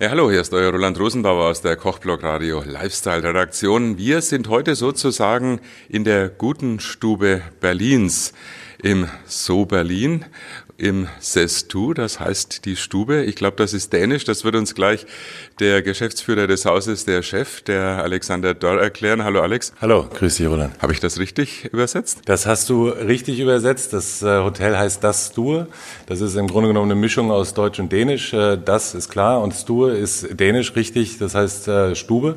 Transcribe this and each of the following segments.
Ja, hallo, hier ist euer Roland Rosenbauer aus der Kochblog Radio Lifestyle Redaktion. Wir sind heute sozusagen in der guten Stube Berlins im So Berlin im Sestu, das heißt die Stube. Ich glaube, das ist dänisch. Das wird uns gleich der Geschäftsführer des Hauses, der Chef, der Alexander Dörr erklären. Hallo Alex. Hallo, grüß dich Roland. Habe ich das richtig übersetzt? Das hast du richtig übersetzt. Das äh, Hotel heißt Das Stue. Das ist im Grunde genommen eine Mischung aus Deutsch und Dänisch. Äh, das ist klar und Stue ist Dänisch richtig. Das heißt äh, Stube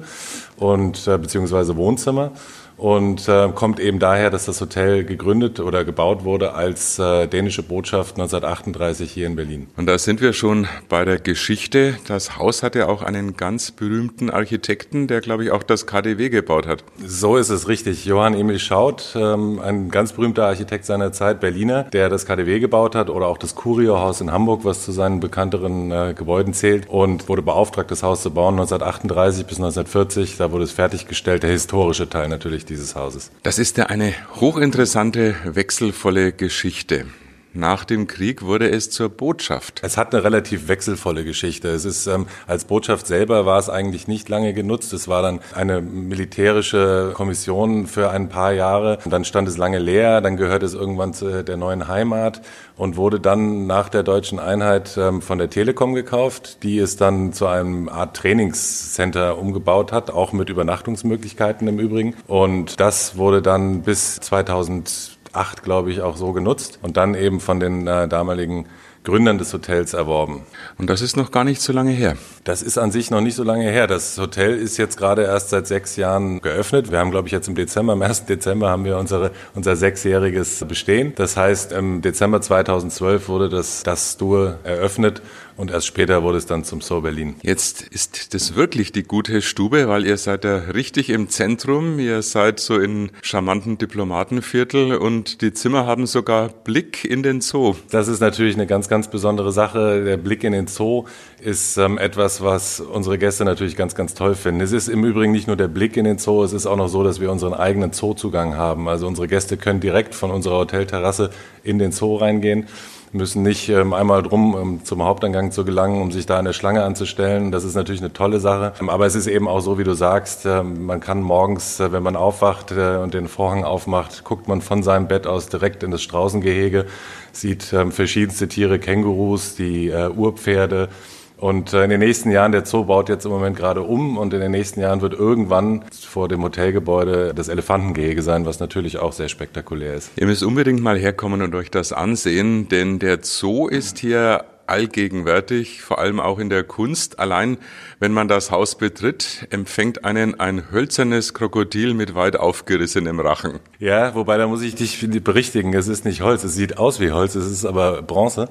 und beziehungsweise Wohnzimmer und äh, kommt eben daher, dass das Hotel gegründet oder gebaut wurde als äh, dänische Botschaft 1938 hier in Berlin. Und da sind wir schon bei der Geschichte. Das Haus hat ja auch einen ganz berühmten Architekten, der, glaube ich, auch das KDW gebaut hat. So ist es richtig. Johann Emil Schaut, ähm, ein ganz berühmter Architekt seiner Zeit, Berliner, der das KDW gebaut hat oder auch das Curio-Haus in Hamburg, was zu seinen bekannteren äh, Gebäuden zählt und wurde beauftragt, das Haus zu bauen 1938 bis 1940. Da wurde es fertiggestellt, der historische Teil natürlich dieses Hauses. Das ist ja eine hochinteressante, wechselvolle Geschichte. Nach dem Krieg wurde es zur Botschaft. Es hat eine relativ wechselvolle Geschichte. Es ist ähm, als Botschaft selber war es eigentlich nicht lange genutzt. Es war dann eine militärische Kommission für ein paar Jahre. Und dann stand es lange leer. Dann gehörte es irgendwann zu der neuen Heimat und wurde dann nach der deutschen Einheit ähm, von der Telekom gekauft, die es dann zu einem Art Trainingscenter umgebaut hat, auch mit Übernachtungsmöglichkeiten im Übrigen. Und das wurde dann bis 2000 acht, glaube ich, auch so genutzt und dann eben von den äh, damaligen Gründern des Hotels erworben. Und das ist noch gar nicht so lange her. Das ist an sich noch nicht so lange her. Das Hotel ist jetzt gerade erst seit sechs Jahren geöffnet. Wir haben, glaube ich, jetzt im Dezember, am 1. Dezember haben wir unsere, unser sechsjähriges Bestehen. Das heißt, im Dezember 2012 wurde das, das Stur eröffnet und erst später wurde es dann zum So Berlin. Jetzt ist das wirklich die gute Stube, weil ihr seid ja richtig im Zentrum. Ihr seid so in charmanten Diplomatenviertel und die Zimmer haben sogar Blick in den Zoo. Das ist natürlich eine ganz, ganz besondere Sache. Der Blick in den Zoo ist ähm, etwas, was unsere Gäste natürlich ganz, ganz toll finden. Es ist im Übrigen nicht nur der Blick in den Zoo, es ist auch noch so, dass wir unseren eigenen Zoozugang haben. Also unsere Gäste können direkt von unserer Hotelterrasse in den Zoo reingehen müssen nicht ähm, einmal drum ähm, zum Haupteingang zu gelangen, um sich da in der Schlange anzustellen. Das ist natürlich eine tolle Sache. Ähm, aber es ist eben auch so, wie du sagst, äh, man kann morgens, äh, wenn man aufwacht äh, und den Vorhang aufmacht, guckt man von seinem Bett aus direkt in das Straußengehege, sieht ähm, verschiedenste Tiere, Kängurus, die äh, Urpferde, und äh, in den nächsten Jahren, der Zoo baut jetzt im Moment gerade um und in den nächsten Jahren wird irgendwann vor dem Hotelgebäude das Elefantengehege sein, was natürlich auch sehr spektakulär ist. Ihr müsst unbedingt mal herkommen und euch das ansehen, denn der Zoo ist hier allgegenwärtig, vor allem auch in der Kunst. Allein wenn man das Haus betritt, empfängt einen ein hölzernes Krokodil mit weit aufgerissenem Rachen. Ja, wobei da muss ich dich berichtigen, es ist nicht Holz, es sieht aus wie Holz, es ist aber Bronze.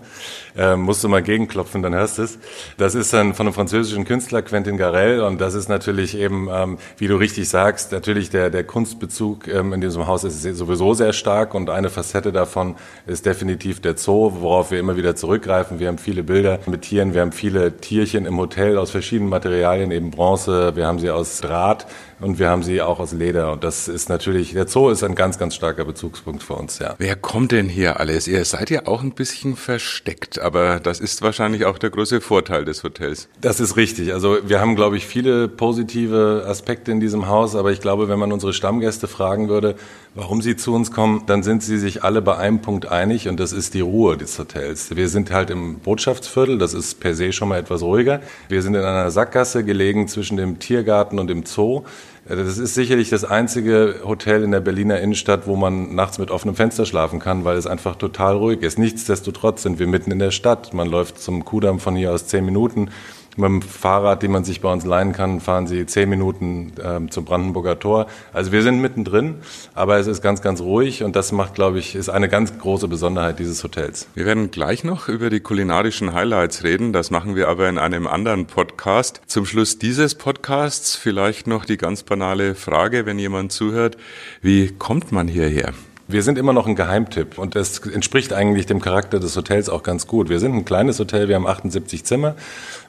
Ähm, musst du mal gegenklopfen, dann hörst du es. Das ist dann von einem französischen Künstler, Quentin Garel, und das ist natürlich eben, ähm, wie du richtig sagst, natürlich der, der Kunstbezug ähm, in diesem Haus ist sowieso sehr stark und eine Facette davon ist definitiv der Zoo, worauf wir immer wieder zurückgreifen. Wir haben viele Bilder mit Tieren, wir haben viele Tierchen im Hotel aus verschiedenen Materialien, eben Bronze, wir haben sie aus Draht und wir haben sie auch aus Leder. Und das ist natürlich, der Zoo ist ein ganz, ganz starker Bezugspunkt für uns, ja. Wer kommt denn hier alles? Ihr seid ja auch ein bisschen versteckt, aber das ist wahrscheinlich auch der große Vorteil des Hotels. Das ist richtig. Also wir haben, glaube ich, viele positive Aspekte in diesem Haus, aber ich glaube, wenn man unsere Stammgäste fragen würde, warum sie zu uns kommen, dann sind sie sich alle bei einem Punkt einig und das ist die Ruhe des Hotels. Wir sind halt im Botschaftsviertel, das ist per se schon mal etwas ruhiger. Wir sind in einer Sackgasse gelegen zwischen dem Tiergarten und dem Zoo. Das ist sicherlich das einzige Hotel in der Berliner Innenstadt, wo man nachts mit offenem Fenster schlafen kann, weil es einfach total ruhig ist. Nichtsdestotrotz sind wir mitten in der Stadt. Man läuft zum Kudamm von hier aus zehn Minuten. Mit dem Fahrrad, den man sich bei uns leihen kann, fahren Sie zehn Minuten ähm, zum Brandenburger Tor. Also wir sind mittendrin, aber es ist ganz, ganz ruhig und das macht, glaube ich, ist eine ganz große Besonderheit dieses Hotels. Wir werden gleich noch über die kulinarischen Highlights reden. Das machen wir aber in einem anderen Podcast. Zum Schluss dieses Podcasts vielleicht noch die ganz banale Frage, wenn jemand zuhört, wie kommt man hierher? Wir sind immer noch ein Geheimtipp und das entspricht eigentlich dem Charakter des Hotels auch ganz gut. Wir sind ein kleines Hotel, wir haben 78 Zimmer.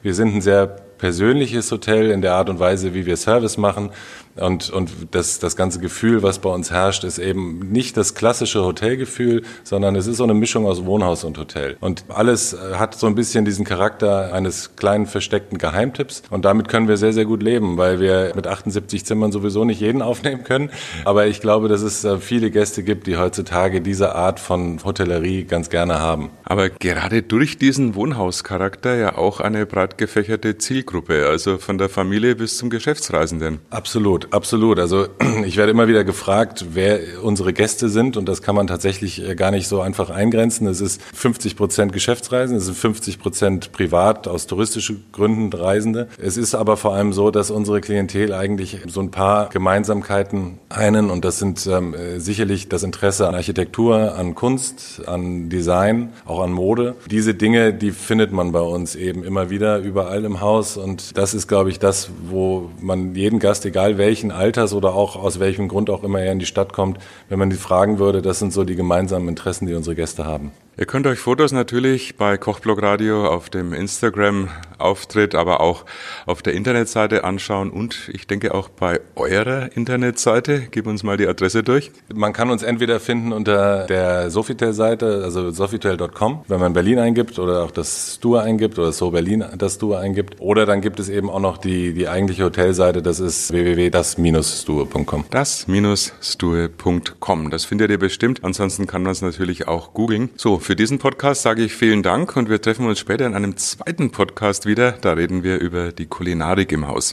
Wir sind ein sehr persönliches Hotel in der Art und Weise, wie wir Service machen. Und, und das, das ganze Gefühl, was bei uns herrscht, ist eben nicht das klassische Hotelgefühl, sondern es ist so eine Mischung aus Wohnhaus und Hotel. Und alles äh, hat so ein bisschen diesen Charakter eines kleinen versteckten Geheimtipps. Und damit können wir sehr, sehr gut leben, weil wir mit 78 Zimmern sowieso nicht jeden aufnehmen können. Aber ich glaube, dass es äh, viele Gäste gibt, die heutzutage diese Art von Hotellerie ganz gerne haben. Aber gerade durch diesen Wohnhauscharakter ja auch eine breit gefächerte Zielgruppe, also von der Familie bis zum Geschäftsreisenden. Absolut absolut. Also ich werde immer wieder gefragt, wer unsere Gäste sind und das kann man tatsächlich äh, gar nicht so einfach eingrenzen. Es ist 50 Prozent Geschäftsreisen, es sind 50 Prozent privat aus touristischen Gründen Reisende. Es ist aber vor allem so, dass unsere Klientel eigentlich so ein paar Gemeinsamkeiten einen und das sind ähm, sicherlich das Interesse an Architektur, an Kunst, an Design, auch an Mode. Diese Dinge, die findet man bei uns eben immer wieder überall im Haus und das ist, glaube ich, das, wo man jeden Gast, egal welchen, Alters oder auch aus welchem Grund auch immer er in die Stadt kommt, wenn man die fragen würde, das sind so die gemeinsamen Interessen, die unsere Gäste haben. Ihr könnt euch Fotos natürlich bei Kochblog Radio auf dem Instagram-Auftritt, aber auch auf der Internetseite anschauen und ich denke auch bei eurer Internetseite. Gib uns mal die Adresse durch. Man kann uns entweder finden unter der Sofitel-Seite, also sofitel.com, wenn man Berlin eingibt oder auch das Stur eingibt oder so Berlin das Stur eingibt. Oder dann gibt es eben auch noch die, die eigentliche Hotelseite, das ist www.das-stur.com. Das-stur.com. Das findet ihr bestimmt. Ansonsten kann man es natürlich auch googeln. So, für diesen Podcast sage ich vielen Dank und wir treffen uns später in einem zweiten Podcast wieder. Da reden wir über die Kulinarik im Haus.